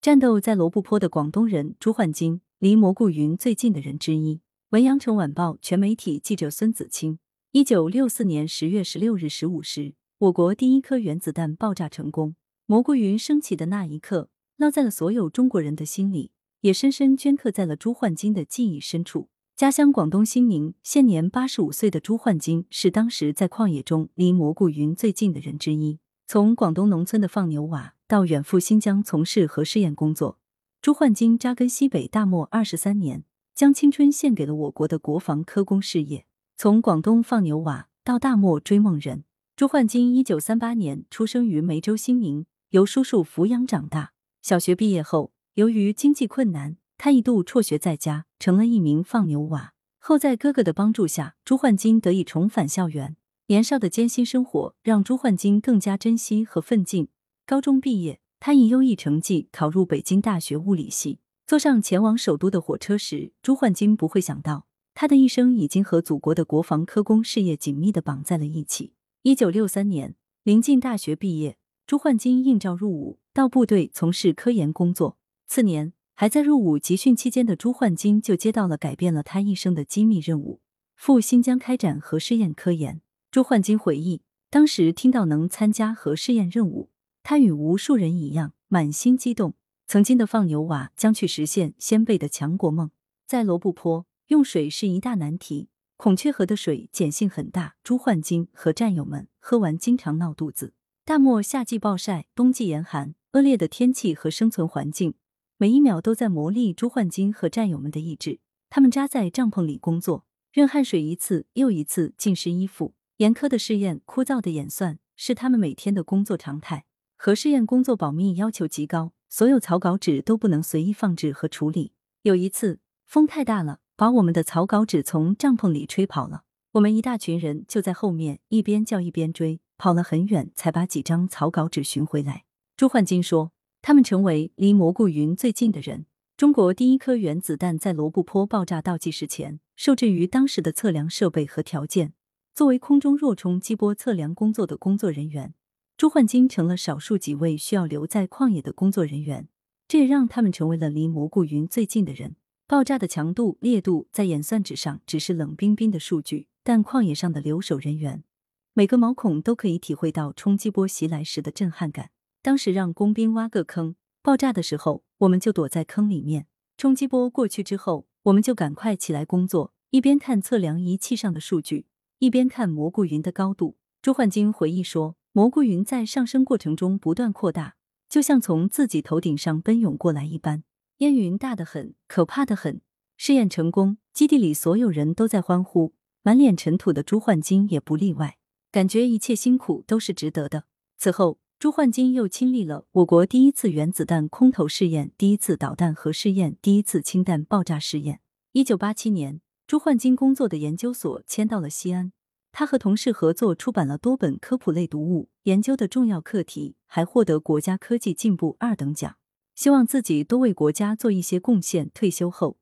战斗在罗布泊的广东人朱焕金，离蘑菇云最近的人之一。文阳城晚报全媒体记者孙子清。一九六四年十月十六日十五时，我国第一颗原子弹爆炸成功。蘑菇云升起的那一刻，烙在了所有中国人的心里，也深深镌刻在了朱焕金的记忆深处。家乡广东兴宁，现年八十五岁的朱焕金是当时在旷野中离蘑菇云最近的人之一。从广东农村的放牛娃到远赴新疆从事核试验工作，朱焕金扎根西北大漠二十三年，将青春献给了我国的国防科工事业。从广东放牛娃到大漠追梦人，朱焕金一九三八年出生于梅州兴宁，由叔叔抚养长大。小学毕业后，由于经济困难。他一度辍学在家，成了一名放牛娃。后在哥哥的帮助下，朱焕金得以重返校园。年少的艰辛生活让朱焕金更加珍惜和奋进。高中毕业，他以优异成绩考入北京大学物理系。坐上前往首都的火车时，朱焕金不会想到，他的一生已经和祖国的国防科工事业紧密的绑在了一起。一九六三年，临近大学毕业，朱焕金应召入伍，到部队从事科研工作。次年。还在入伍集训期间的朱焕金就接到了改变了他一生的机密任务，赴新疆开展核试验科研。朱焕金回忆，当时听到能参加核试验任务，他与无数人一样满心激动。曾经的放牛娃将去实现先辈的强国梦。在罗布泊，用水是一大难题。孔雀河的水碱性很大，朱焕金和战友们喝完经常闹肚子。大漠夏季暴晒，冬季严寒，恶劣的天气和生存环境。每一秒都在磨砺朱焕金和战友们的意志。他们扎在帐篷里工作，任汗水一次又一次浸湿衣服。严苛的试验、枯燥的演算是他们每天的工作常态。核试验工作保密要求极高，所有草稿纸都不能随意放置和处理。有一次风太大了，把我们的草稿纸从帐篷里吹跑了。我们一大群人就在后面一边叫一边追，跑了很远才把几张草稿纸寻回来。朱焕金说。他们成为离蘑菇云最近的人。中国第一颗原子弹在罗布泊爆炸倒计时前，受制于当时的测量设备和条件，作为空中弱冲激波测量工作的工作人员，朱焕金成了少数几位需要留在旷野的工作人员。这也让他们成为了离蘑菇云最近的人。爆炸的强度、烈度在演算纸上只是冷冰冰的数据，但旷野上的留守人员，每个毛孔都可以体会到冲击波袭来时的震撼感。当时让工兵挖个坑，爆炸的时候我们就躲在坑里面。冲击波过去之后，我们就赶快起来工作，一边看测量仪器上的数据，一边看蘑菇云的高度。朱焕金回忆说，蘑菇云在上升过程中不断扩大，就像从自己头顶上奔涌过来一般，烟云大得很，可怕的很。试验成功，基地里所有人都在欢呼，满脸尘土的朱焕金也不例外，感觉一切辛苦都是值得的。此后。朱焕金又亲历了我国第一次原子弹空投试验、第一次导弹核试验、第一次氢弹爆炸试验。一九八七年，朱焕金工作的研究所迁到了西安，他和同事合作出版了多本科普类读物，研究的重要课题还获得国家科技进步二等奖。希望自己多为国家做一些贡献。退休后，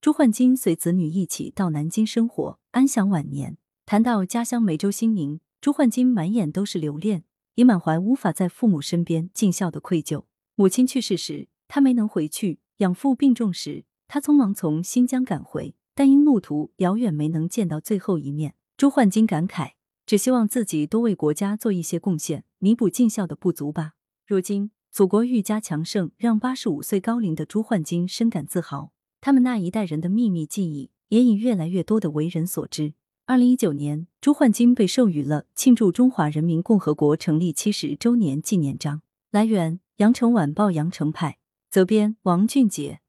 朱焕金随子女一起到南京生活，安享晚年。谈到家乡梅州兴宁，朱焕金满眼都是留恋。也满怀无法在父母身边尽孝的愧疚。母亲去世时，他没能回去；养父病重时，他匆忙从新疆赶回，但因路途遥远，没能见到最后一面。朱焕金感慨：“只希望自己多为国家做一些贡献，弥补尽孝的不足吧。”如今，祖国愈加强盛，让八十五岁高龄的朱焕金深感自豪。他们那一代人的秘密记忆，也已越来越多的为人所知。二零一九年，朱焕金被授予了庆祝中华人民共和国成立七十周年纪念章。来源：羊城晚报羊城派，责编：王俊杰。